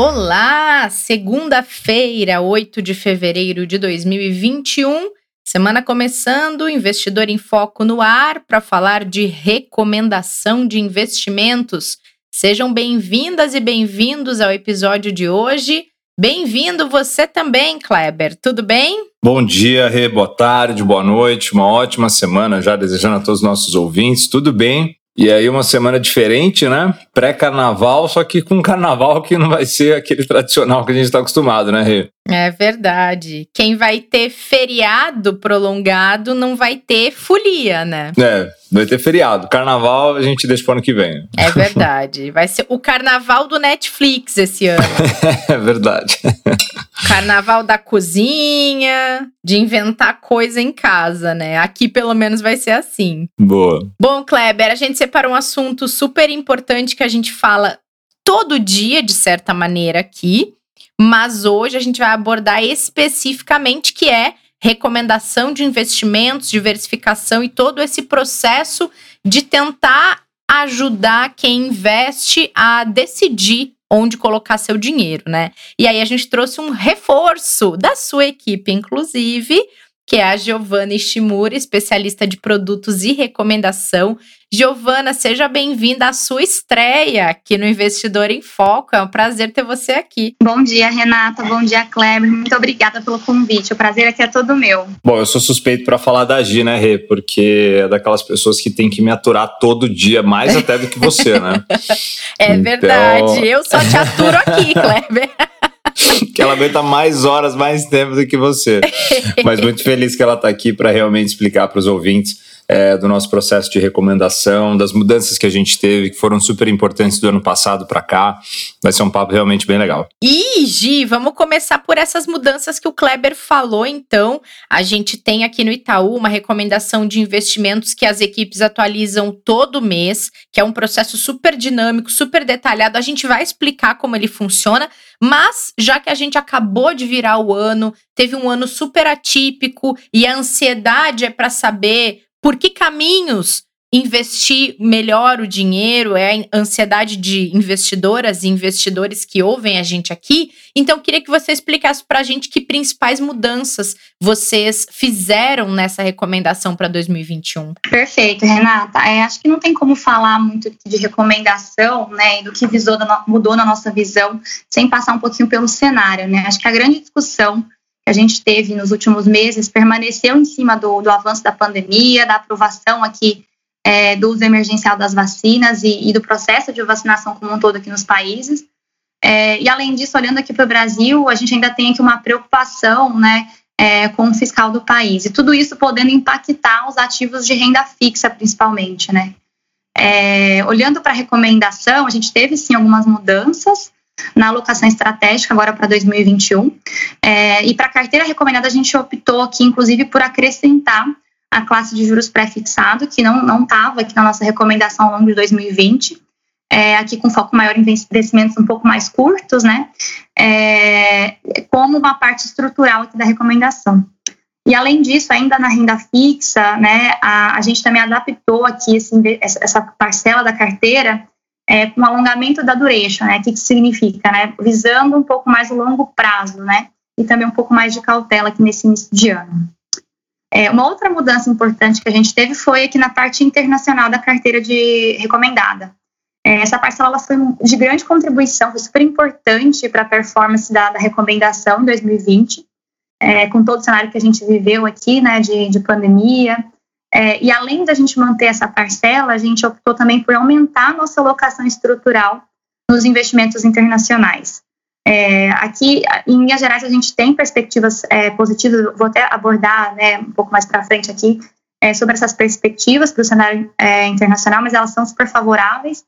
Olá! Segunda-feira, 8 de fevereiro de 2021. Semana começando, investidor em foco no ar para falar de recomendação de investimentos. Sejam bem-vindas e bem-vindos ao episódio de hoje. Bem-vindo você também, Kleber. Tudo bem? Bom dia, Rê, boa tarde, boa noite, uma ótima semana já desejando a todos os nossos ouvintes. Tudo bem? E aí uma semana diferente, né? Pré-carnaval, só que com carnaval que não vai ser aquele tradicional que a gente está acostumado, né, Rê? É verdade. Quem vai ter feriado prolongado não vai ter folia, né? É, vai ter feriado. Carnaval a gente deixa para ano que vem. É verdade. Vai ser o carnaval do Netflix esse ano. é verdade. Carnaval da cozinha, de inventar coisa em casa, né? Aqui pelo menos vai ser assim. Boa. Bom, Kleber, a gente separou um assunto super importante que a gente fala todo dia, de certa maneira, aqui mas hoje a gente vai abordar especificamente que é recomendação de investimentos, diversificação e todo esse processo de tentar ajudar quem investe a decidir onde colocar seu dinheiro, né? E aí a gente trouxe um reforço da sua equipe, inclusive, que é a Giovana Ishimura, especialista de produtos e recomendação. Giovana, seja bem-vinda à sua estreia aqui no Investidor em Foco. É um prazer ter você aqui. Bom dia, Renata. Bom dia, Kleber. Muito obrigada pelo convite. O prazer aqui é todo meu. Bom, eu sou suspeito para falar da Gi, né, Rê? Porque é daquelas pessoas que tem que me aturar todo dia, mais até do que você, né? é então... verdade. Eu só te aturo aqui, Kleber. que ela aguenta mais horas, mais tempo do que você. Mas muito feliz que ela está aqui para realmente explicar para os ouvintes é, do nosso processo de recomendação, das mudanças que a gente teve, que foram super importantes do ano passado para cá. Vai ser um papo realmente bem legal. E, Gi, vamos começar por essas mudanças que o Kleber falou, então. A gente tem aqui no Itaú uma recomendação de investimentos que as equipes atualizam todo mês, que é um processo super dinâmico, super detalhado. A gente vai explicar como ele funciona, mas já que a gente acabou de virar o ano, teve um ano super atípico e a ansiedade é para saber por que caminhos investir melhor o dinheiro, é a ansiedade de investidoras e investidores que ouvem a gente aqui. Então, queria que você explicasse para a gente que principais mudanças vocês fizeram nessa recomendação para 2021. Perfeito, Renata. É, acho que não tem como falar muito de recomendação, né, e do que visou, mudou na nossa visão, sem passar um pouquinho pelo cenário, né? Acho que a grande discussão que a gente teve nos últimos meses permaneceu em cima do, do avanço da pandemia, da aprovação aqui é, do uso emergencial das vacinas e, e, do processo de vacinação como um todo aqui nos países. É, e além disso, olhando aqui para o Brasil, a gente ainda tem aqui uma preocupação né, é, com o fiscal do país. E tudo isso podendo impactar os ativos de renda fixa, principalmente. Né? É, olhando para a recomendação, a gente teve sim algumas mudanças, na alocação estratégica agora para 2021. É, e para a carteira recomendada, a gente optou aqui, inclusive, por acrescentar a classe de juros pré-fixado, que não estava aqui na nossa recomendação ao longo de 2020. É, aqui com foco maior em investimentos um pouco mais curtos, né? É, como uma parte estrutural aqui da recomendação. E além disso, ainda na renda fixa, né, a, a gente também adaptou aqui esse, essa parcela da carteira é, com alongamento da duration, né? O que, que significa, né? Visando um pouco mais o longo prazo, né? E também um pouco mais de cautela aqui nesse início de ano. É, uma outra mudança importante que a gente teve foi aqui na parte internacional da carteira de recomendada. É, essa parcela ela foi de grande contribuição, foi super importante para a performance da, da, recomendação em 2020, é, com todo o cenário que a gente viveu aqui, né, de, de pandemia, é, e além da gente manter essa parcela, a gente optou também por aumentar nossa alocação estrutural nos investimentos internacionais. É, aqui, em Minas Gerais, a gente tem perspectivas é, positivas, vou até abordar né, um pouco mais para frente aqui é, sobre essas perspectivas para o cenário é, internacional, mas elas são super favoráveis.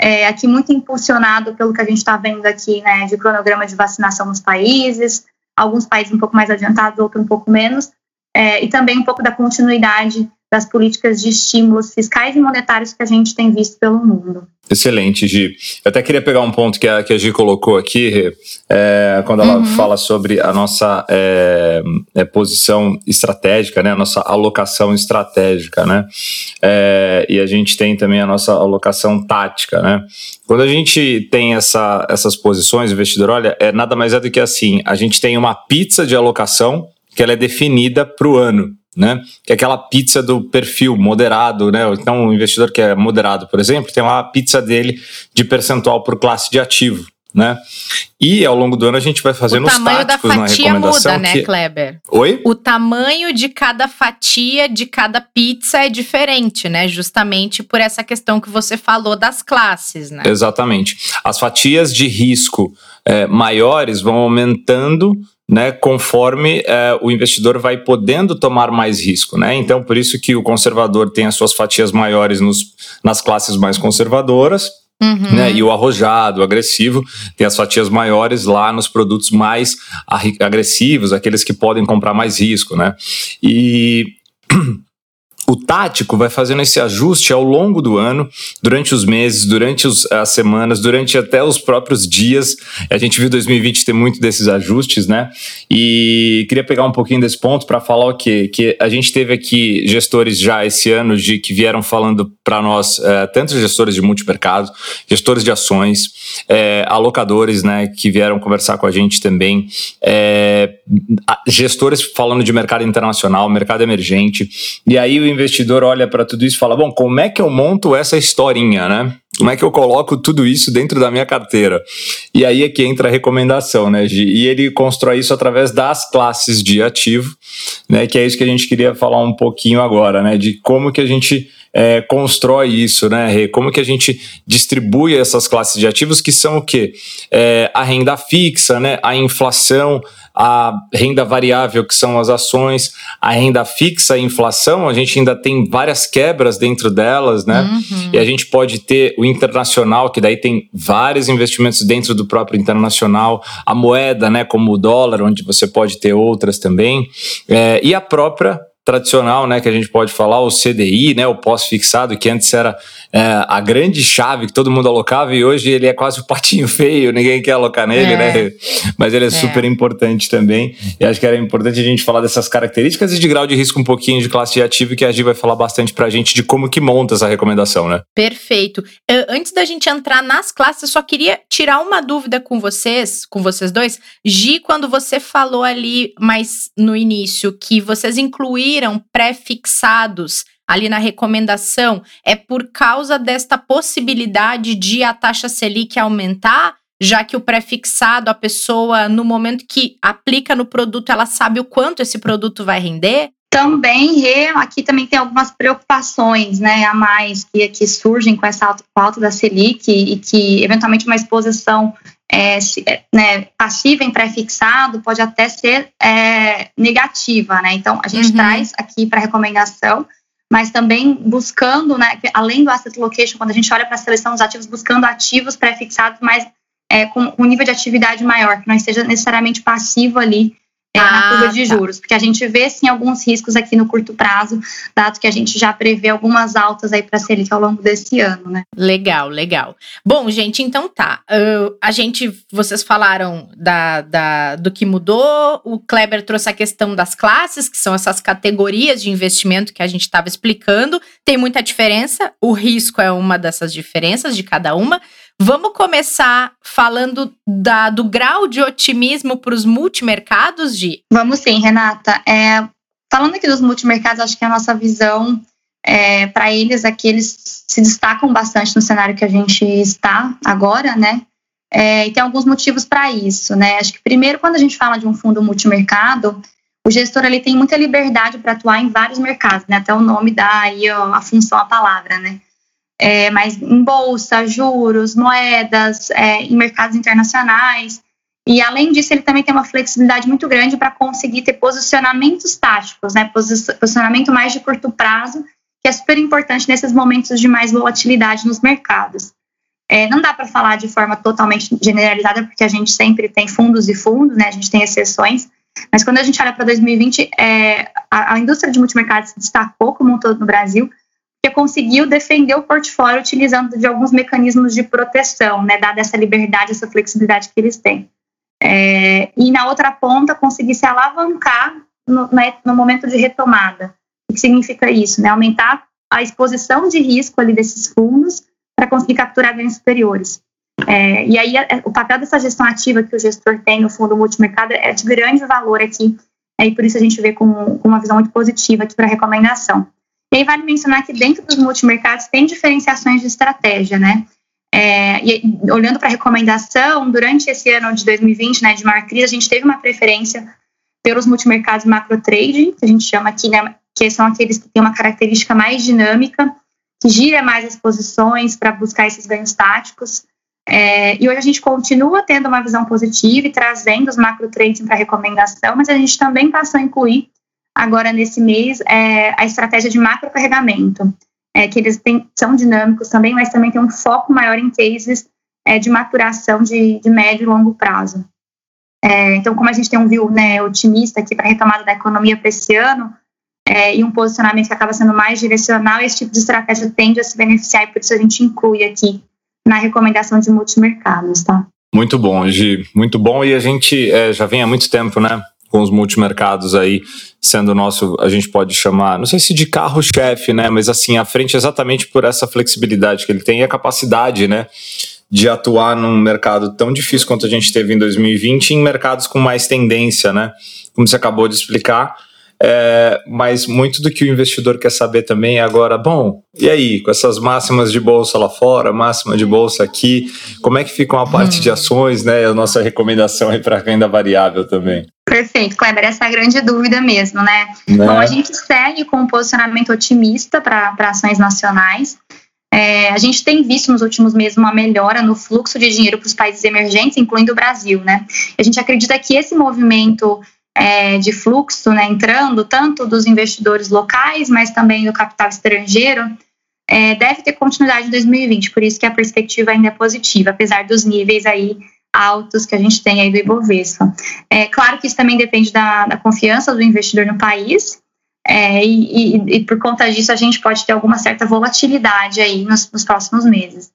É, aqui, muito impulsionado pelo que a gente está vendo aqui né, de cronograma de vacinação nos países, alguns países um pouco mais adiantados, outros um pouco menos, e também um pouco da continuidade das políticas de estímulos fiscais e monetários que a gente tem visto pelo mundo. Excelente, Gi. Eu até queria pegar um ponto que a, que a Gi colocou aqui, é, quando ela uhum. fala sobre a nossa é, é, posição estratégica, né, a nossa alocação estratégica, né, é, e a gente tem também a nossa alocação tática, né. Quando a gente tem essa, essas posições, investidor, olha, é nada mais é do que assim, a gente tem uma pizza de alocação que ela é definida para o ano, né? Que é aquela pizza do perfil moderado, né? Então, o investidor que é moderado, por exemplo, tem uma pizza dele de percentual por classe de ativo. Né? E ao longo do ano a gente vai fazendo os táticos na recomendação. Muda, né, que... Kleber? Oi? O tamanho de cada fatia de cada pizza é diferente, né? Justamente por essa questão que você falou das classes, né? Exatamente. As fatias de risco é, maiores vão aumentando né, conforme é, o investidor vai podendo tomar mais risco. Né? Então, por isso que o conservador tem as suas fatias maiores nos, nas classes mais conservadoras, Uhum. Né? E o arrojado, o agressivo, tem as fatias maiores lá nos produtos mais agressivos, aqueles que podem comprar mais risco. Né? E o tático vai fazendo esse ajuste ao longo do ano, durante os meses, durante os, as semanas, durante até os próprios dias. A gente viu 2020 ter muito desses ajustes, né? E queria pegar um pouquinho desse ponto para falar o quê? Que a gente teve aqui gestores já esse ano de que vieram falando para nós, é, tanto gestores de multimercado, gestores de ações, é, alocadores, né, que vieram conversar com a gente também, é, gestores falando de mercado internacional, mercado emergente. E aí o investidor olha para tudo isso e fala: bom, como é que eu monto essa historinha, né? Como é que eu coloco tudo isso dentro da minha carteira? E aí é que entra a recomendação, né, Gi? E ele constrói isso através das classes de ativo, né? Que é isso que a gente queria falar um pouquinho agora, né? De como que a gente é, constrói isso, né, Rê? Como que a gente distribui essas classes de ativos que são o quê? É, a renda fixa, né? A inflação, a renda variável, que são as ações, a renda fixa, a inflação, a gente ainda tem várias quebras dentro delas, né? Uhum. E a gente pode ter o internacional, que daí tem vários investimentos dentro do próprio internacional, a moeda, né, como o dólar, onde você pode ter outras também, é, e a própria tradicional, né, que a gente pode falar, o CDI, né, o pós-fixado, que antes era é, a grande chave que todo mundo alocava e hoje ele é quase o patinho feio, ninguém quer alocar nele, é. né? Mas ele é, é, super importante também. E acho que era importante a gente falar dessas características e de grau de risco um pouquinho de classe de ativo que a Gi vai falar bastante pra gente de como que monta essa recomendação, né? Perfeito. Antes da gente entrar nas classes, eu só queria tirar uma dúvida com vocês, com vocês dois. Gi, quando você falou ali mais no início que vocês incluíram viram pré-fixados ali na recomendação é por causa desta possibilidade de a taxa Selic aumentar, já que o pré-fixado, a pessoa, no momento que aplica no produto, ela sabe o quanto esse produto vai render? Também, aqui também tem algumas preocupações né, a mais que, que surgem com essa alta, alta da Selic e que, eventualmente, uma exposição é, é, né, passiva em pré-fixado pode até ser é, negativa, né? Então, a gente uhum. traz aqui para recomendação, mas também buscando, né, além do asset location, quando a gente olha para a seleção dos ativos, buscando ativos pré-fixados, mas é, com um nível de atividade maior, que não esteja necessariamente passivo ali é, ah, na curva de tá. juros, porque a gente vê sim alguns riscos aqui no curto prazo, dado que a gente já prevê algumas altas aí para a Selic ao longo desse ano, né? Legal, legal. Bom, gente, então tá. Uh, a gente, vocês falaram da, da, do que mudou, o Kleber trouxe a questão das classes, que são essas categorias de investimento que a gente estava explicando. Tem muita diferença, o risco é uma dessas diferenças de cada uma. Vamos começar falando da, do grau de otimismo para os multimercados, Gi? Vamos sim, Renata. É, falando aqui dos multimercados, acho que a nossa visão é, para eles é que eles se destacam bastante no cenário que a gente está agora, né? É, e tem alguns motivos para isso, né? Acho que primeiro, quando a gente fala de um fundo multimercado, o gestor ali tem muita liberdade para atuar em vários mercados, né? Até o nome dá aí a função, a palavra, né? É, mas em bolsa, juros, moedas, é, em mercados internacionais. E além disso, ele também tem uma flexibilidade muito grande para conseguir ter posicionamentos táticos, né? Posicionamento mais de curto prazo, que é super importante nesses momentos de mais volatilidade nos mercados. É, não dá para falar de forma totalmente generalizada, porque a gente sempre tem fundos e fundos, né? A gente tem exceções. Mas quando a gente olha para 2020, é, a, a, indústria de multimercado se destacou como um todo no Brasil, porque conseguiu defender o portfólio utilizando de alguns mecanismos de proteção, né? Dada essa liberdade, essa flexibilidade que eles têm. É, e na outra ponta, conseguir se alavancar no, né, no momento de retomada. O que significa isso? Né? Aumentar a exposição de risco ali desses fundos para conseguir capturar ganhos superiores. É, e aí, o papel dessa gestão ativa que o gestor tem no fundo multimercado é de grande valor aqui, é, e por isso a gente vê com, com uma visão muito positiva aqui para a recomendação. E aí, vale mencionar que dentro dos multimercados tem diferenciações de estratégia, né? É, e, olhando para a recomendação, durante esse ano de 2020, né, de maior crise, a gente teve uma preferência pelos multimercados macro trading, que a gente chama aqui, né, que são aqueles que têm uma característica mais dinâmica, que gira mais as posições para buscar esses ganhos táticos. É, e hoje a gente continua tendo uma visão positiva e trazendo os macro trading para recomendação, mas a gente também passou a incluir agora nesse mês é, a estratégia de macro carregamento, é, que eles têm, são dinâmicos também, mas também tem um foco maior em cases é, de maturação de, de médio e longo prazo. É, então, como a gente tem um view né, otimista aqui para a retomada da economia para esse ano, é, e um posicionamento que acaba sendo mais direcional, esse tipo de estratégia tende a se beneficiar e por isso a gente inclui aqui na recomendação de multimercados, tá? Muito bom, Gi, muito bom. E a gente é, já vem há muito tempo, né, com os multimercados aí sendo o nosso, a gente pode chamar, não sei se de carro-chefe, né, mas assim, à frente exatamente por essa flexibilidade que ele tem e a capacidade, né, de atuar num mercado tão difícil quanto a gente teve em 2020, em mercados com mais tendência, né? Como você acabou de explicar. É, mas muito do que o investidor quer saber também é agora, bom, e aí, com essas máximas de bolsa lá fora, máxima de bolsa aqui, como é que fica a parte hum. de ações, né? A nossa recomendação aí para renda variável também. Perfeito, Kleber, essa é a grande dúvida mesmo, né? né? Bom, a gente segue com um posicionamento otimista para ações nacionais. É, a gente tem visto nos últimos meses uma melhora no fluxo de dinheiro para os países emergentes, incluindo o Brasil, né? A gente acredita que esse movimento é, de fluxo, né, entrando tanto dos investidores locais, mas também do capital estrangeiro, é, deve ter continuidade em 2020. Por isso que a perspectiva ainda é positiva, apesar dos níveis aí altos que a gente tem aí do Ibovespa. É claro que isso também depende da, da confiança do investidor no país é, e, e, e, por conta disso a gente pode ter alguma certa volatilidade aí nos, nos próximos meses.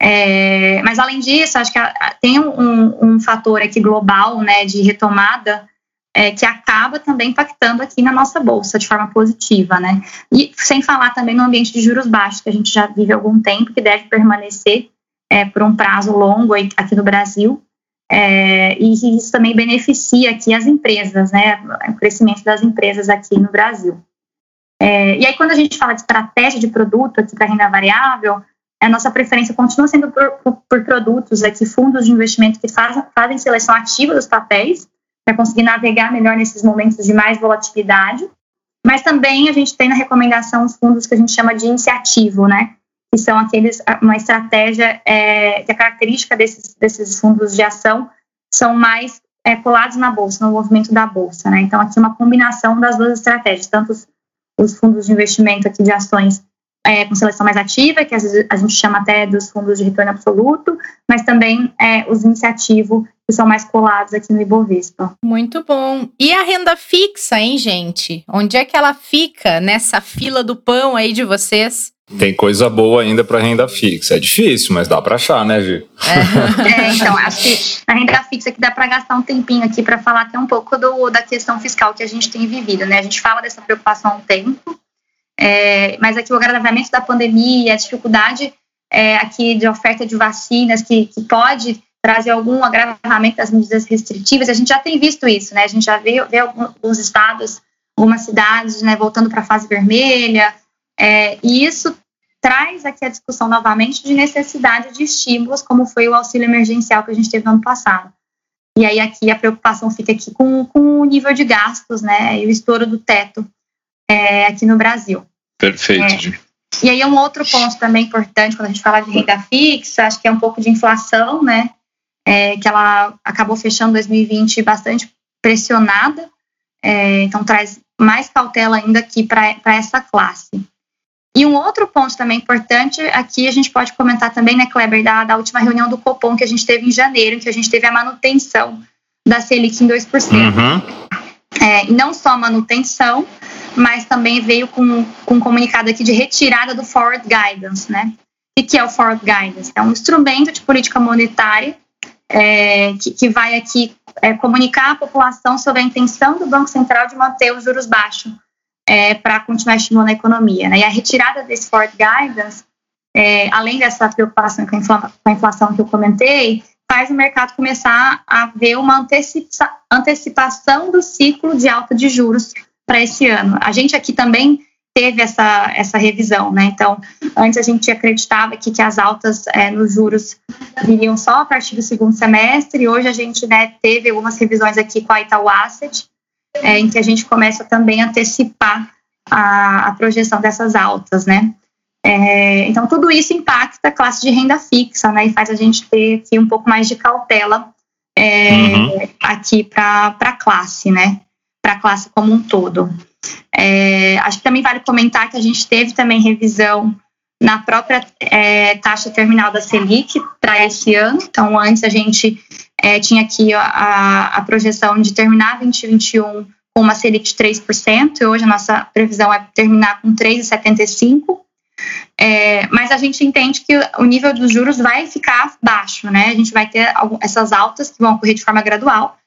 É, mas além disso, acho que a, a, tem um, um, fator aqui global, né, de retomada, é, que acaba também impactando aqui na nossa bolsa de forma positiva, né? E sem falar também no ambiente de juros baixos que a gente já vive há algum tempo, que deve permanecer é, por um prazo longo aqui no Brasil. É, e isso também beneficia aqui as empresas, né, o crescimento das empresas aqui no Brasil. É, e aí, quando a gente fala de estratégia de produto aqui para renda variável, a nossa preferência continua sendo por, por, por produtos aqui, fundos de investimento que faz, fazem seleção ativa dos papéis, para conseguir navegar melhor nesses momentos de mais volatilidade. Mas também a gente tem na recomendação os fundos que a gente chama de iniciativo, né? que são aqueles, uma estratégia, é, que a característica desses, desses fundos de ação são mais é, colados na bolsa, no movimento da bolsa, né? Então, aqui uma combinação das duas estratégias, tanto os, os fundos de investimento aqui de ações é, com seleção mais ativa, que às vezes a gente chama até dos fundos de retorno absoluto, mas também é, os iniciativos que são mais colados aqui no Ibovespa. Muito bom. E a renda fixa, hein, gente? Onde é que ela fica nessa fila do pão aí de vocês? Tem coisa boa ainda para renda fixa. É difícil, mas dá para achar, né, Gi? É. é, então, acho que na renda fixa que dá para gastar um tempinho aqui para falar até um pouco do, da questão fiscal que a gente tem vivido, né? A gente fala dessa preocupação há um tempo, é, mas aqui o agravamento da pandemia, a dificuldade é, aqui de oferta de vacinas, que, que pode trazer algum agravamento das medidas restritivas, a gente já tem visto isso, né? A gente já vê, vê alguns estados, algumas cidades, né, voltando para a fase vermelha, é, e isso traz aqui a discussão novamente de necessidade de estímulos, como foi o auxílio emergencial que a gente teve no ano passado. E aí aqui a preocupação fica aqui com, com o nível de gastos, né, e o estouro do teto é, aqui no Brasil. Perfeito. É, e aí um outro ponto também importante quando a gente fala de renda fixa, acho que é um pouco de inflação, né, é, que ela acabou fechando 2020 bastante pressionada, é, então traz mais cautela ainda aqui para essa classe. E um outro ponto também importante, aqui a gente pode comentar também, né, Kleber, da, da última reunião do Copom que a gente teve em janeiro, em que a gente teve a manutenção da Selic em 2%. Uhum. É, não só manutenção, mas também veio com, com um comunicado aqui de retirada do Forward Guidance, né? O que é o Forward Guidance? É um instrumento de política monetária é, que, que, vai aqui é, comunicar à população sobre a intenção do Banco Central de manter os juros baixos é, para continuar estimulando a economia. Né? E a retirada desse forward guidance, é, além dessa preocupação com a, inflação que eu comentei, faz o mercado começar a ver uma antecipa antecipação do ciclo de alta de juros para esse ano. A gente aqui também teve essa, essa revisão, né? Então, antes a gente acreditava que, que as altas é, nos juros viriam só a partir do segundo semestre, e hoje a gente né, teve algumas revisões aqui com a Itaú Asset, é, em que a gente começa também a antecipar a, a projeção dessas altas, né? É, então, tudo isso impacta a classe de renda fixa, né? E faz a gente ter aqui um pouco mais de cautela é, uhum. aqui para a classe, né? Para a classe como um todo. É, acho que também vale comentar que a gente teve também revisão na própria é, taxa terminal da Selic para esse ano. Então, antes a gente é, tinha aqui a, a, projeção de terminar 2021 com uma Selic de 3%, e hoje a nossa previsão é terminar com 3,75%. É, mas a gente entende que o nível dos juros vai ficar baixo, né? A gente vai ter essas altas que vão ocorrer de forma gradual,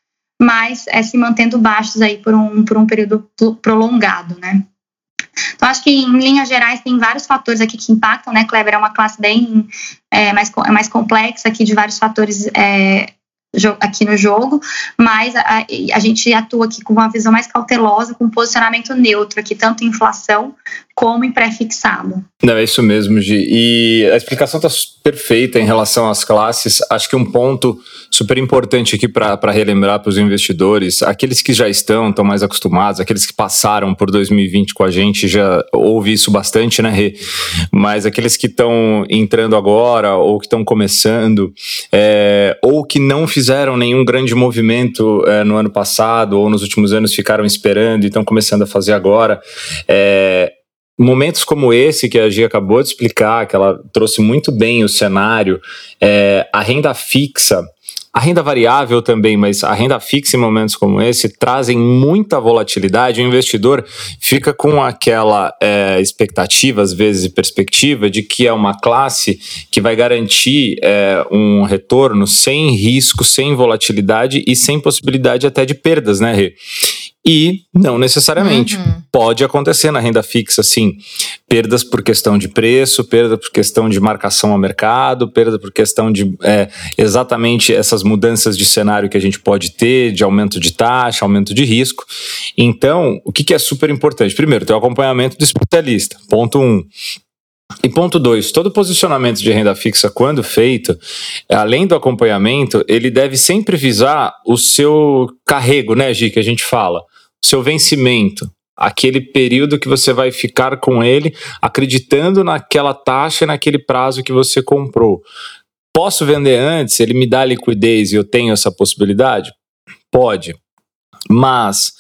mas é, se mantendo baixos aí por um, por um período prolongado, né? Então, acho que em linhas gerais tem vários fatores aqui que impactam, né? Kleber é uma classe bem é, mais, é mais complexa aqui de vários fatores é, aqui no jogo, mas a, a, gente atua aqui com uma visão mais cautelosa, com um posicionamento neutro aqui, tanto em inflação como em pré-fixado. Não, é isso mesmo, Gi. E a explicação está perfeita em relação às classes. Acho que um ponto super importante aqui para relembrar para os investidores, aqueles que já estão, estão mais acostumados, aqueles que passaram por 2020 com a gente, já ouvi isso bastante, né, Rê? Mas aqueles que estão entrando agora, ou que estão começando, é, ou que não fizeram nenhum grande movimento é, no ano passado, ou nos últimos anos ficaram esperando e estão começando a fazer agora, é, momentos como esse que a Gia acabou de explicar, que ela trouxe muito bem o cenário, é, a renda fixa, a renda variável também, mas a renda fixa em momentos como esse trazem muita volatilidade. O investidor fica com aquela é, expectativa, às vezes, e perspectiva de que é uma classe que vai garantir é, um retorno sem risco, sem volatilidade e sem possibilidade até de perdas, né, Rê? E não necessariamente. Uhum. Pode acontecer na renda fixa, sim. Perdas por questão de preço, perda por questão de marcação ao mercado, perda por questão de é, exatamente essas mudanças de cenário que a gente pode ter, de aumento de taxa, aumento de risco. Então, o que, que é super importante? Primeiro, ter o acompanhamento do especialista. Ponto um. E ponto dois, todo posicionamento de renda fixa, quando feito, além do acompanhamento, ele deve sempre visar o seu carrego, né, Gi, que a gente fala seu vencimento, aquele período que você vai ficar com ele, acreditando naquela taxa e naquele prazo que você comprou. Posso vender antes? Ele me dá liquidez e eu tenho essa possibilidade? Pode. Mas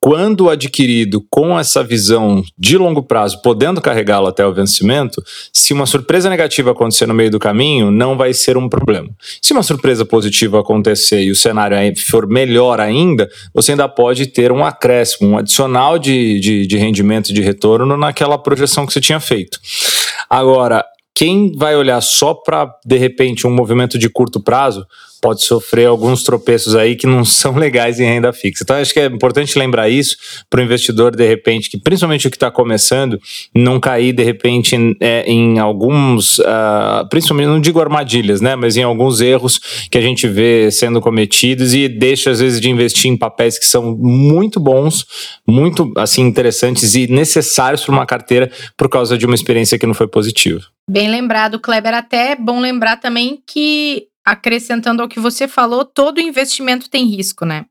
quando adquirido com essa visão de longo prazo, podendo carregá-lo até o vencimento, se uma surpresa negativa acontecer no meio do caminho, não vai ser um problema. Se uma surpresa positiva acontecer e o cenário for melhor ainda, você ainda pode ter um acréscimo, um adicional de, de, de rendimento e de retorno naquela projeção que você tinha feito. Agora, quem vai olhar só para, de repente, um movimento de curto prazo, pode sofrer alguns tropeços aí que não são legais em renda fixa. Então, acho que é importante lembrar isso para o investidor, de repente, que principalmente o que está começando, não cair, de repente, em, é, em alguns, uh, principalmente, não digo armadilhas, né, mas em alguns erros que a gente vê sendo cometidos e deixa, às vezes, de investir em papéis que são muito bons, muito, assim, interessantes e necessários para uma carteira por causa de uma experiência que não foi positiva. Bem lembrado, Kleber. Até é bom lembrar também que acrescentando ao que você falou, todo investimento tem risco, né?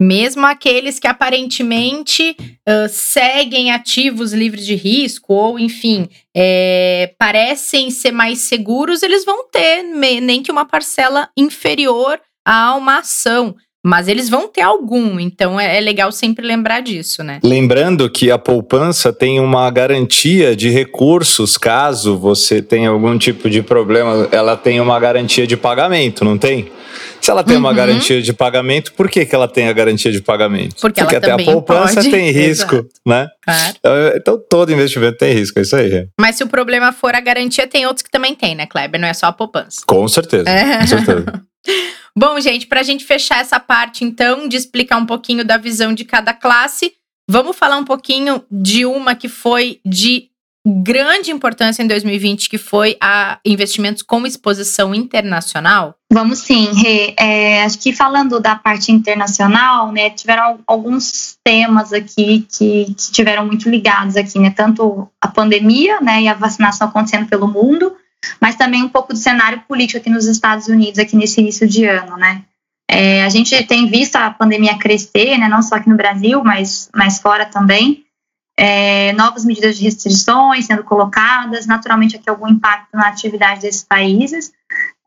Mesmo aqueles que aparentemente uh, seguem ativos livres de risco, ou enfim, é, parecem ser mais seguros, eles vão ter nem que uma parcela inferior a uma ação. Mas eles vão ter algum, então é, é legal sempre lembrar disso, né? Lembrando que a poupança tem uma garantia de recursos caso você tenha algum tipo de problema, ela tem uma garantia de pagamento, não tem? Se ela tem uhum. uma garantia de pagamento, por que, que ela tem a garantia de pagamento? Porque, Porque até a poupança pode. tem risco, Exato. né? Claro. Então, então todo investimento tem risco, é isso aí. Mas se o problema for a garantia, tem outros que também tem, né, Kleber? Não é só a poupança. Com certeza, é. com certeza. Bom, gente, para a gente fechar essa parte, então, de explicar um pouquinho da visão de cada classe, vamos falar um pouquinho de uma que foi de grande importância em 2020, que foi a investimentos com exposição internacional? Vamos sim, Rê. É, acho que falando da parte internacional, né, tiveram alguns temas aqui que, que tiveram muito ligados aqui, né, tanto a pandemia, né, e a vacinação acontecendo pelo mundo, mas também um pouco do cenário político aqui nos Estados Unidos, aqui nesse início de ano, né. É, a gente tem visto a pandemia crescer, né, não só aqui no Brasil, mas, mas fora também, é, novas medidas de restrições sendo colocadas, naturalmente aqui algum impacto na atividade desses países,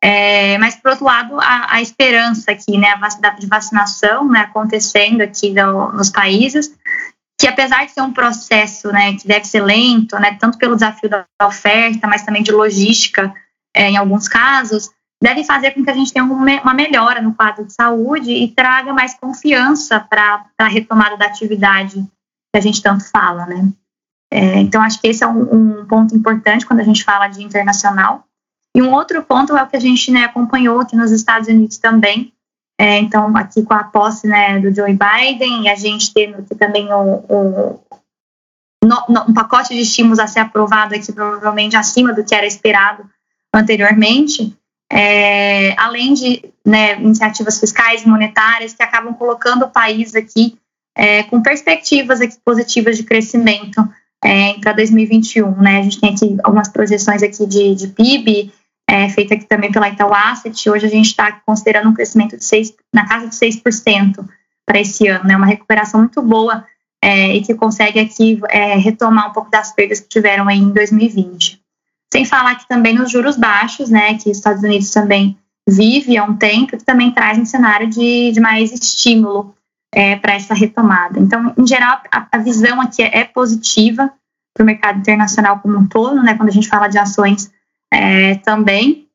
é, mas por outro lado a, a, esperança aqui, né, de vacinação, né, acontecendo aqui no, nos países, que apesar de ser um processo, né, que deve ser lento, né, tanto pelo desafio da oferta, mas também de logística, é, em alguns casos, deve fazer com que a gente tenha uma melhora no quadro de saúde e traga mais confiança para a retomada da atividade que a gente tanto fala, né? É, então, acho que esse é um, um, ponto importante quando a gente fala de internacional. E um outro ponto é o que a gente né, acompanhou aqui nos Estados Unidos também. É, então, aqui com a posse né, do Joe Biden, e a gente tendo também um pacote de estímulos a ser aprovado aqui, provavelmente acima do que era esperado anteriormente, é, além de né, iniciativas fiscais e monetárias que acabam colocando o país aqui é, com perspectivas aqui positivas de crescimento é, para 2021. Né? A gente tem aqui algumas projeções aqui de, de PIB, é, feita aqui também pela Itaú Asset. Hoje a gente está considerando um crescimento de 6, na casa de 6% para esse ano, né? uma recuperação muito boa é, e que consegue aqui é, retomar um pouco das perdas que tiveram em 2020. Sem falar que também nos juros baixos, né, que os Estados Unidos também vive há um tempo, que também traz um cenário de, de mais estímulo é, para essa retomada. Então, em geral, a, a visão aqui é, é positiva para o mercado internacional como um todo, né? Quando a gente fala de ações é, também.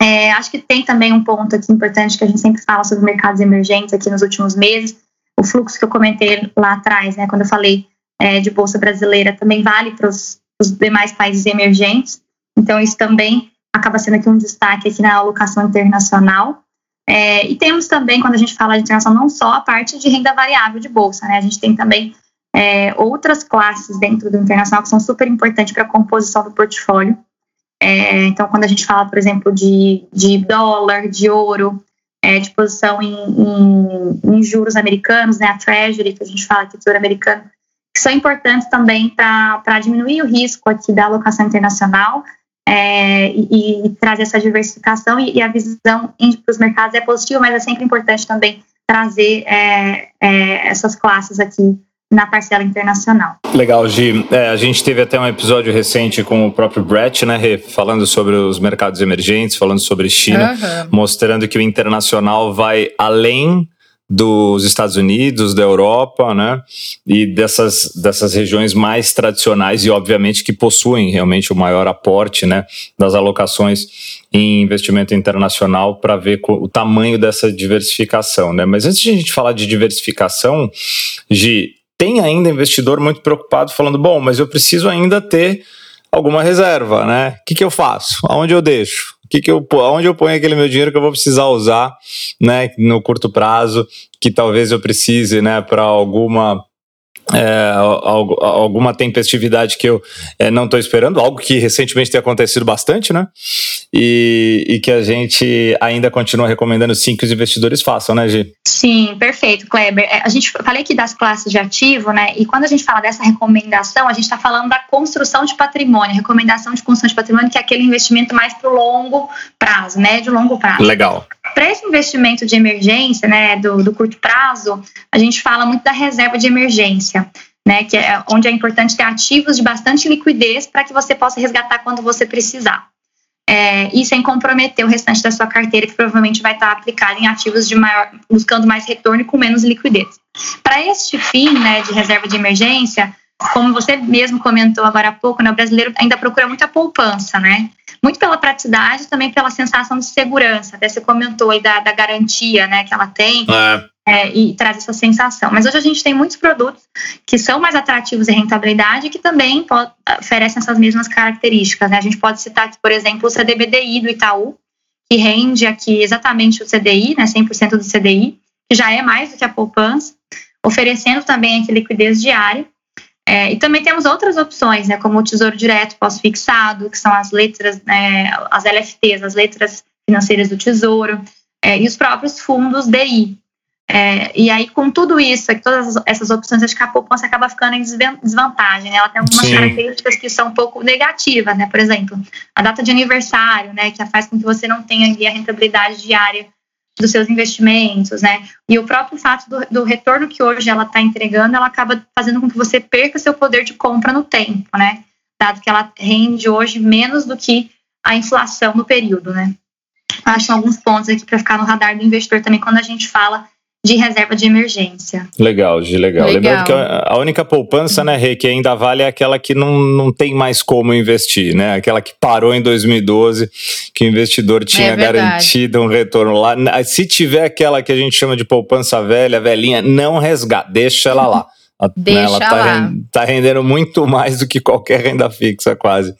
É, acho que tem também um ponto aqui importante que a gente sempre fala sobre mercados emergentes aqui nos últimos meses. O fluxo que eu comentei lá atrás, né? Quando eu falei é, de bolsa brasileira, também vale para os demais países emergentes. Então, isso também acaba sendo aqui um destaque aqui na alocação internacional. É, e temos também, quando a gente fala de internacional, não só a parte de renda variável de bolsa, né? A gente tem também é, outras classes dentro do internacional que são super importantes para a composição do portfólio. É, então, quando a gente fala, por exemplo, de, de dólar, de ouro, é, de posição em, em, em, juros americanos, né, a Treasury, que a gente fala que é tesouro americano, que são importantes também para diminuir o risco aqui da alocação internacional, é, e, e, trazer essa diversificação e, e a visão para os mercados é positiva, mas é sempre importante também trazer é, é, essas classes aqui na parcela internacional. Legal, Gi. É, a gente teve até um episódio recente com o próprio Brett, né, falando sobre os mercados emergentes, falando sobre China, uhum. mostrando que o internacional vai além dos Estados Unidos, da Europa, né? E dessas, dessas regiões mais tradicionais e, obviamente, que possuem realmente o maior aporte, né? Das alocações em investimento internacional para ver o tamanho dessa diversificação, né? Mas antes de a gente falar de diversificação, Gi, tem ainda investidor muito preocupado falando, bom, mas eu preciso ainda ter alguma reserva, né? O que, que eu faço? Aonde eu deixo? que que eu, onde eu ponho aquele meu dinheiro que eu vou precisar usar, né, no curto prazo, que talvez eu precise, né, para alguma é, alguma tempestividade que eu é, não estou esperando, algo que recentemente tem acontecido bastante, né? E, e, que a gente ainda continua recomendando sim que os investidores façam, né, Gi? Sim, perfeito, Kleber. É, a gente falei aqui das classes de ativo, né? E quando a gente fala dessa recomendação, a gente está falando da construção de patrimônio, recomendação de construção de patrimônio, que é aquele investimento mais para o longo prazo, médio e longo prazo. Legal. Para esse investimento de emergência, né, do, do curto prazo, a gente fala muito da reserva de emergência. Né, que é onde é importante ter ativos de bastante liquidez para que você possa resgatar quando você precisar. É, e sem comprometer o restante da sua carteira, que provavelmente vai estar aplicado em ativos de maior, buscando mais retorno com menos liquidez. Para este fim, né, de reserva de emergência, como você mesmo comentou agora há pouco, né, o brasileiro ainda procura muita poupança, né? Muito pela praticidade, também pela sensação de segurança. Até você comentou aí da, da garantia, né, que ela tem. É. É, e traz essa sensação. Mas hoje a gente tem muitos produtos que são mais atrativos em rentabilidade e que também pode, oferecem essas mesmas características. Né? A gente pode citar aqui, por exemplo, o CDBDI do Itaú, que rende aqui exatamente o CDI, né, 100% do CDI, que já é mais do que a poupança, oferecendo também aqui liquidez diária. É, e também temos outras opções, né, como o Tesouro Direto pós-fixado, que são as letras, né, as LFTs, as letras financeiras do Tesouro, é, e os próprios fundos DI, é, e aí, com tudo isso, todas essas opções, acho que a poupança acaba ficando em desvantagem. Né? Ela tem algumas Sim. características que são um pouco negativas, né? Por exemplo, a data de aniversário, né? Que faz com que você não tenha a rentabilidade diária dos seus investimentos, né? E o próprio fato do, do retorno que hoje ela está entregando, ela acaba fazendo com que você perca seu poder de compra no tempo, né? Dado que ela rende hoje menos do que a inflação no período, né? Acho alguns pontos aqui para ficar no radar do investidor também quando a gente fala de reserva de emergência. Legal, Gi, legal. legal. Lembrando que a única poupança, né, Rê, que ainda vale é aquela que não, não tem mais como investir, né? Aquela que parou em 2012, que o investidor tinha é garantido um retorno lá. Se tiver aquela que a gente chama de poupança velha, velhinha, não resgata, deixa ela lá. Deixa ela tá, lá. tá rendendo muito mais do que qualquer renda fixa, quase,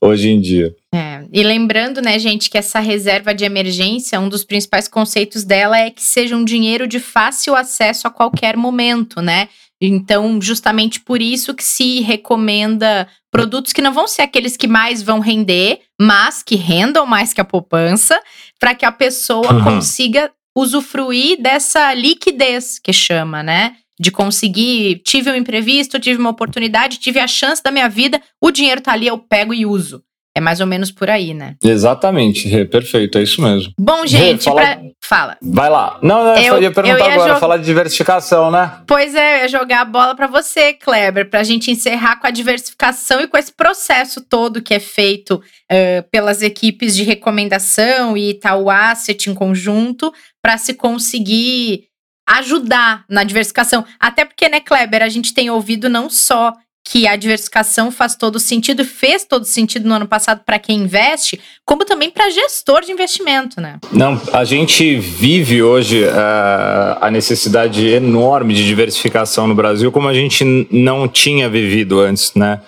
hoje em dia. É, e lembrando, né, gente, que essa reserva de emergência, um dos principais conceitos dela é que seja um dinheiro de fácil acesso a qualquer momento, né? Então, justamente por isso que se recomenda produtos que não vão ser aqueles que mais vão render, mas que rendam mais que a poupança, para que a pessoa uhum. consiga usufruir dessa liquidez que chama, né? De conseguir, tive um imprevisto, tive uma oportunidade, tive a chance da minha vida, o dinheiro tá ali, eu pego e uso. É mais ou menos por aí, né? Exatamente, Rê, perfeito, é isso mesmo. Bom, gente, Rê, fala... Pra... fala. Vai lá. Não, não eu, eu ia perguntar eu ia agora, jog... falar de diversificação, né? Pois é, eu ia jogar a bola para você, Kleber, pra gente encerrar com a diversificação e com esse processo todo que é feito uh, pelas equipes de recomendação e tal asset em conjunto, para se conseguir ajudar na diversificação. Até porque, né, Kleber, a gente tem ouvido não só que a diversificação faz todo sentido, fez todo sentido no ano passado para quem investe, como também para gestor de investimento, né? Não, a gente vive hoje uh, a necessidade enorme de diversificação no Brasil, como a gente não tinha vivido antes, né?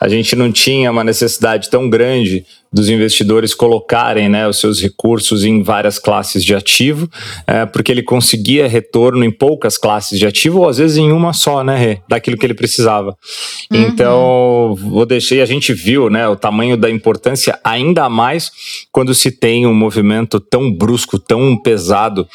a gente não tinha uma necessidade tão grande dos investidores colocarem né, os seus recursos em várias classes de ativo, é, porque ele conseguia retorno em poucas classes de ativo, ou às vezes em uma só, né, daquilo que ele precisava. Uhum. Então, vou deixar, e a gente viu né, o tamanho da importância ainda mais quando se tem um movimento tão brusco, tão pesado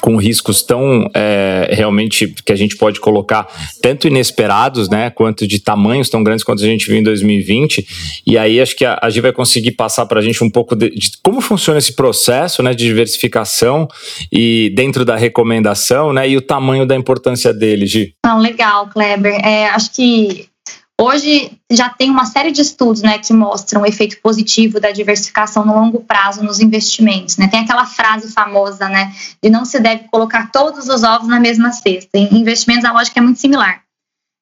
com riscos tão é, realmente que a gente pode colocar tanto inesperados, né, quanto de tamanhos tão grandes quanto a gente viu em 2020. E aí acho que a, a vai conseguir passar para a gente um pouco de, de, como funciona esse processo, né, de diversificação e dentro da recomendação, né, e o tamanho da importância dele, Gi. Legal, Kleber. É, acho que Hoje já tem uma série de estudos né, que mostram o efeito positivo da diversificação no longo prazo nos investimentos. Né? Tem aquela frase famosa né, de não se deve colocar todos os ovos na mesma cesta. Em investimentos a lógica é muito similar.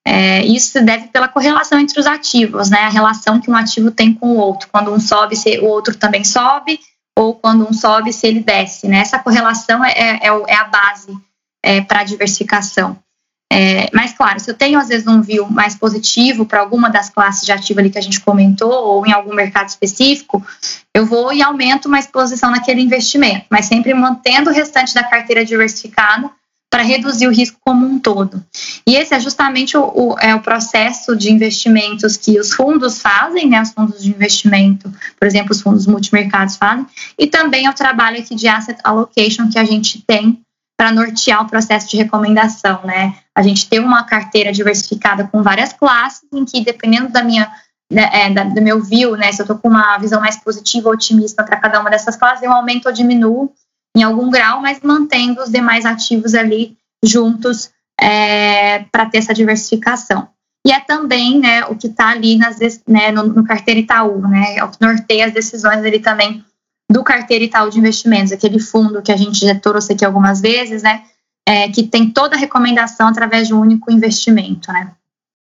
É, isso se deve pela correlação entre os ativos, né? a relação que um ativo tem com o outro. Quando um sobe, o outro também sobe, ou quando um sobe, se ele desce. Né? Essa correlação é, é, é, a base é, para a diversificação. É, mas, claro, se eu tenho, às vezes, um view mais positivo para alguma das classes de ativo ali que a gente comentou, ou em algum mercado específico, eu vou e aumento uma exposição naquele investimento, mas sempre mantendo o restante da carteira diversificada para reduzir o risco como um todo. E esse é justamente o, o, é o processo de investimentos que os fundos fazem, né, os fundos de investimento, por exemplo, os fundos multimercados fazem, e também é o trabalho aqui de asset allocation que a gente tem para nortear o processo de recomendação, né? A gente tem uma carteira diversificada com várias classes, em que dependendo da minha né, é, da, do meu view, né? Se eu estou com uma visão mais positiva ou otimista para cada uma dessas classes, eu aumento ou diminuo em algum grau, mas mantendo os demais ativos ali juntos é, para ter essa diversificação. e é também né, o que está ali nas, né, no, no carteira Itaú, né, é o que norteia as decisões ali também do carteira Itaú de investimentos, aquele fundo que a gente já trouxe aqui algumas vezes, né, é, que tem toda a recomendação através de um único investimento, né.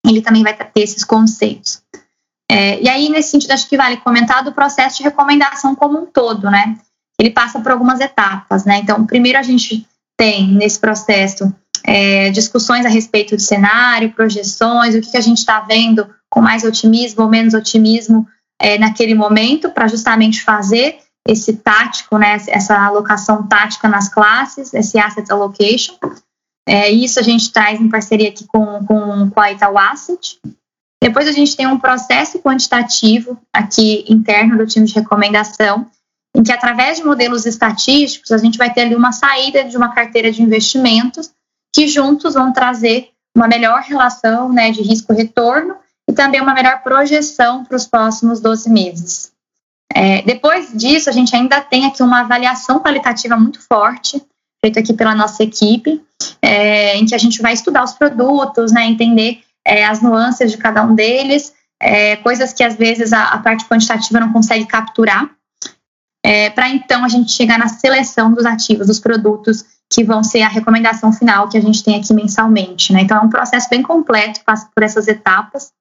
Ele também vai ter esses conceitos. É, e aí, nesse sentido, acho que vale comentar do processo de recomendação como um todo, né. Ele passa por algumas etapas, né. Então, primeiro a gente tem nesse processo é, discussões a respeito do cenário, projeções, o que, que a gente está vendo com mais otimismo ou menos otimismo é, naquele momento, para justamente fazer esse tático, né, essa alocação tática nas classes, esse asset allocation. É, isso a gente traz em parceria aqui com, com, com a Itaú Asset. Depois a gente tem um processo quantitativo aqui interno do time de recomendação, em que através de modelos estatísticos a gente vai ter ali uma saída de uma carteira de investimentos que juntos vão trazer uma melhor relação né, de risco-retorno e também uma melhor projeção para os próximos 12 meses. É, depois disso, a gente ainda tem aqui uma avaliação qualitativa muito forte, feita aqui pela nossa equipe, é, em que a gente vai estudar os produtos, né, entender é, as nuances de cada um deles, é, coisas que às vezes a, a, parte quantitativa não consegue capturar, é, para então a gente chegar na seleção dos ativos, dos produtos que vão ser a recomendação final que a gente tem aqui mensalmente. Né? Então, é um processo bem completo, passa por essas etapas.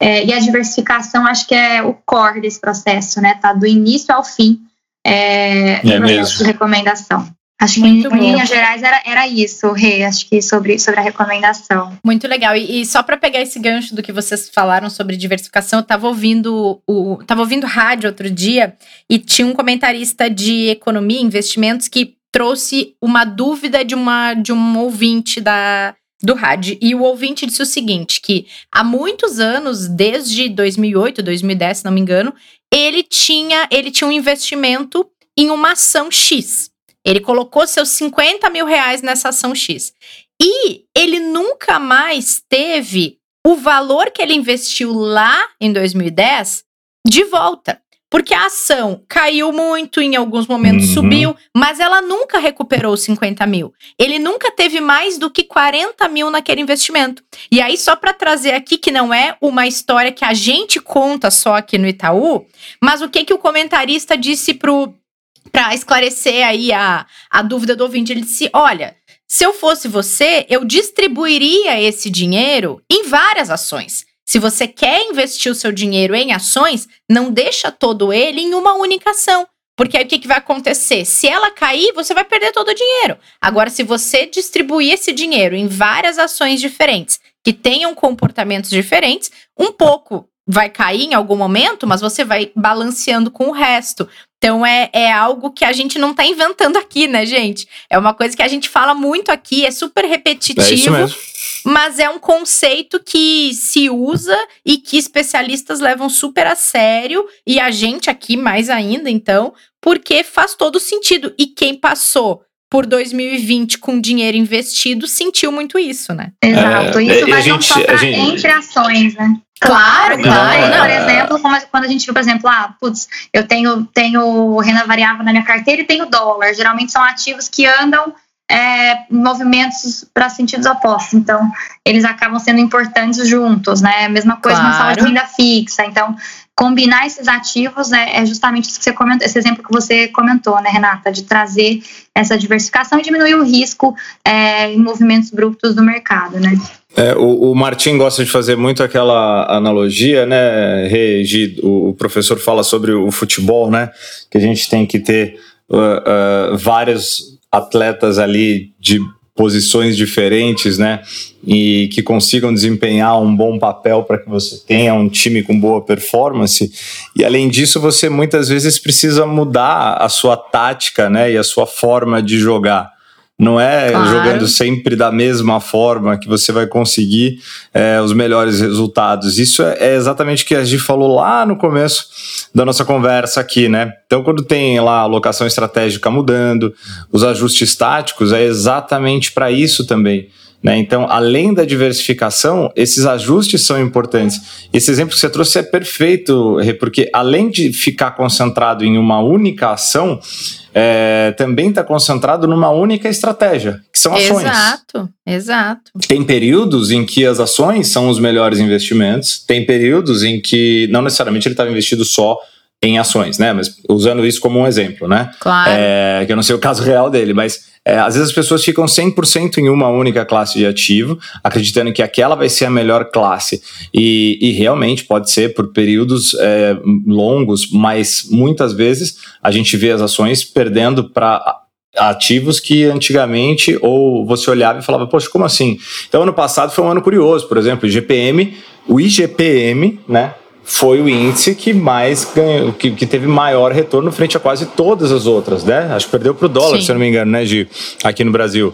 É, e a diversificação, acho que é o core desse processo, né? Tá do início ao fim é, é processo mesmo. de recomendação. Acho Muito que em, linhas gerais era, era isso, Rê, acho que sobre, sobre a recomendação. Muito legal. E, e só para pegar esse gancho do que vocês falaram sobre diversificação, eu estava ouvindo o tava ouvindo rádio outro dia e tinha um comentarista de economia, investimentos que trouxe uma dúvida de uma de um ouvinte da do rádio. E o ouvinte disse o seguinte, que há muitos anos, desde 2008, 2010, se não me engano, ele tinha, ele tinha um investimento em uma ação X. Ele colocou seus 50 mil reais nessa ação X. E ele nunca mais teve o valor que ele investiu lá em 2010 de volta. Porque a ação caiu muito, em alguns momentos uhum. subiu, mas ela nunca recuperou 50 mil. Ele nunca teve mais do que 40 mil naquele investimento. E aí, só para trazer aqui, que não é uma história que a gente conta só aqui no Itaú, mas o que, que o comentarista disse para esclarecer aí a, a dúvida do ouvinte? Ele disse: olha. Se eu fosse você, eu distribuiria esse dinheiro em várias ações. Se você quer investir o seu dinheiro em ações, não deixa todo ele em uma única ação. Porque aí o que, que vai acontecer? Se ela cair, você vai perder todo o dinheiro. Agora, se você distribuir esse dinheiro em várias ações diferentes, que tenham comportamentos diferentes, um pouco vai cair em algum momento, mas você vai balanceando com o resto. Então é, é algo que a gente não está inventando aqui, né, gente? É uma coisa que a gente fala muito aqui, é super repetitivo. É isso mesmo. Mas é um conceito que se usa e que especialistas levam super a sério, e a gente aqui mais ainda, então, porque faz todo sentido. E quem passou por 2020 com dinheiro investido sentiu muito isso, né? Exato. É, isso vai não só gente... entre ações, né? Claro, claro. Não, por exemplo, como, quando a gente viu, por exemplo, ah, putz, eu tenho, tenho renda variável na minha carteira e tenho dólar. Geralmente são ativos que andam é, movimentos para sentidos opostos. Então, eles acabam sendo importantes juntos, né? Mesma coisa claro. na sala de renda fixa. Então, combinar esses ativos né, é justamente isso que você comentou, esse exemplo que você comentou, né, Renata, de trazer essa diversificação e diminuir o risco é, em movimentos brutos do mercado, né? É, o, o Martim gosta de fazer muito aquela analogia, né, Regi? O, o, professor fala sobre o futebol, né? Que a gente tem que ter uh, uh, vários atletas ali de posições diferentes, né? E que consigam desempenhar um bom papel para que você tenha um time com boa performance. E além disso, você muitas vezes precisa mudar a sua tática, né? E a sua forma de jogar. Não é claro. jogando sempre da mesma forma que você vai conseguir é, os melhores resultados. Isso é, é exatamente o que a gente falou lá no começo da nossa conversa aqui, né? Então, quando tem lá a alocação estratégica mudando, os ajustes táticos, é exatamente para isso também. Né? Então, além da diversificação, esses ajustes são importantes. Esse exemplo que você trouxe é perfeito, porque além de ficar concentrado em uma única ação, é, também está concentrado numa única estratégia, que são ações. Exato, exato. Tem períodos em que as ações são os melhores investimentos, tem períodos em que não necessariamente ele estava investido só em ações, né? Mas usando isso como um exemplo, né? Claro. É, que eu não sei o caso real dele, mas é, às vezes as pessoas ficam 100% em uma única classe de ativo, acreditando que aquela vai ser a melhor classe. E, e realmente pode ser por períodos é, longos, mas muitas vezes a gente vê as ações perdendo para ativos que antigamente ou você olhava e falava, poxa, como assim? Então, ano passado foi um ano curioso, por exemplo, o o IGPM, né? Foi o índice que mais ganhou, que, que, teve maior retorno frente a quase todas as outras, né? Acho que perdeu para o dólar, Sim. se eu não me engano, né, de aqui no Brasil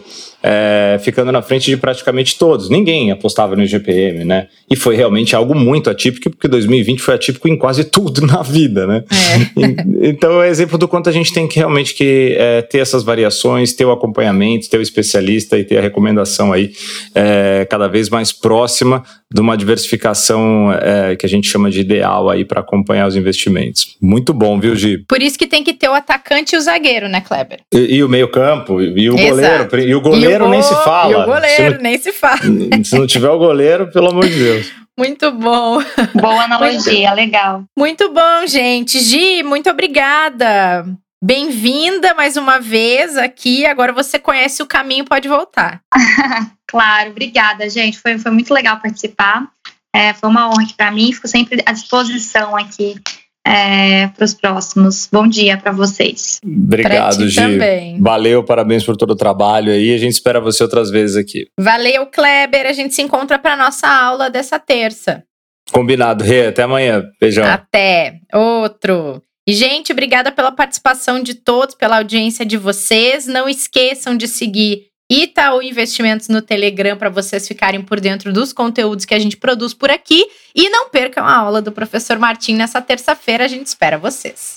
é, ficando na frente de praticamente todos. Ninguém apostava no IGPM, né? E foi realmente algo muito atípico, porque 2020 foi atípico em quase tudo na vida, né? É. então é exemplo do quanto a gente tem que realmente que, é, ter essas variações, ter o acompanhamento, ter o especialista e ter a recomendação aí é, cada vez mais próxima de uma diversificação é, que a gente chama de ideal aí para acompanhar os investimentos. Muito bom, viu, Gi? Por isso que tem que ter o atacante e o zagueiro, né, Kleber? E, e o meio campo, e o Exato. goleiro. E o goleiro nem se fala. E o goleiro não, nem se fala. Se não tiver o goleiro, pelo amor de Deus. Muito bom. Boa analogia, legal. Muito bom, gente. Gi, muito obrigada. Bem-vinda mais uma vez aqui. Agora você conhece o caminho, pode voltar. claro, obrigada, gente. Foi, foi muito legal participar. É, foi uma honra aqui para mim. Fico sempre à disposição aqui é, para os próximos. Bom dia para vocês. Obrigado, Gi. Também. Valeu, parabéns por todo o trabalho aí. A gente espera você outras vezes aqui. Valeu, Kleber. A gente se encontra para nossa aula dessa terça. Combinado, Rê. Até amanhã. Beijão. Até. Outro. E, gente, obrigada pela participação de todos, pela audiência de vocês. Não esqueçam de seguir Itaú Investimentos no Telegram para vocês ficarem por dentro dos conteúdos que a gente produz por aqui. E não percam a aula do professor Martim nessa terça-feira. A gente espera vocês.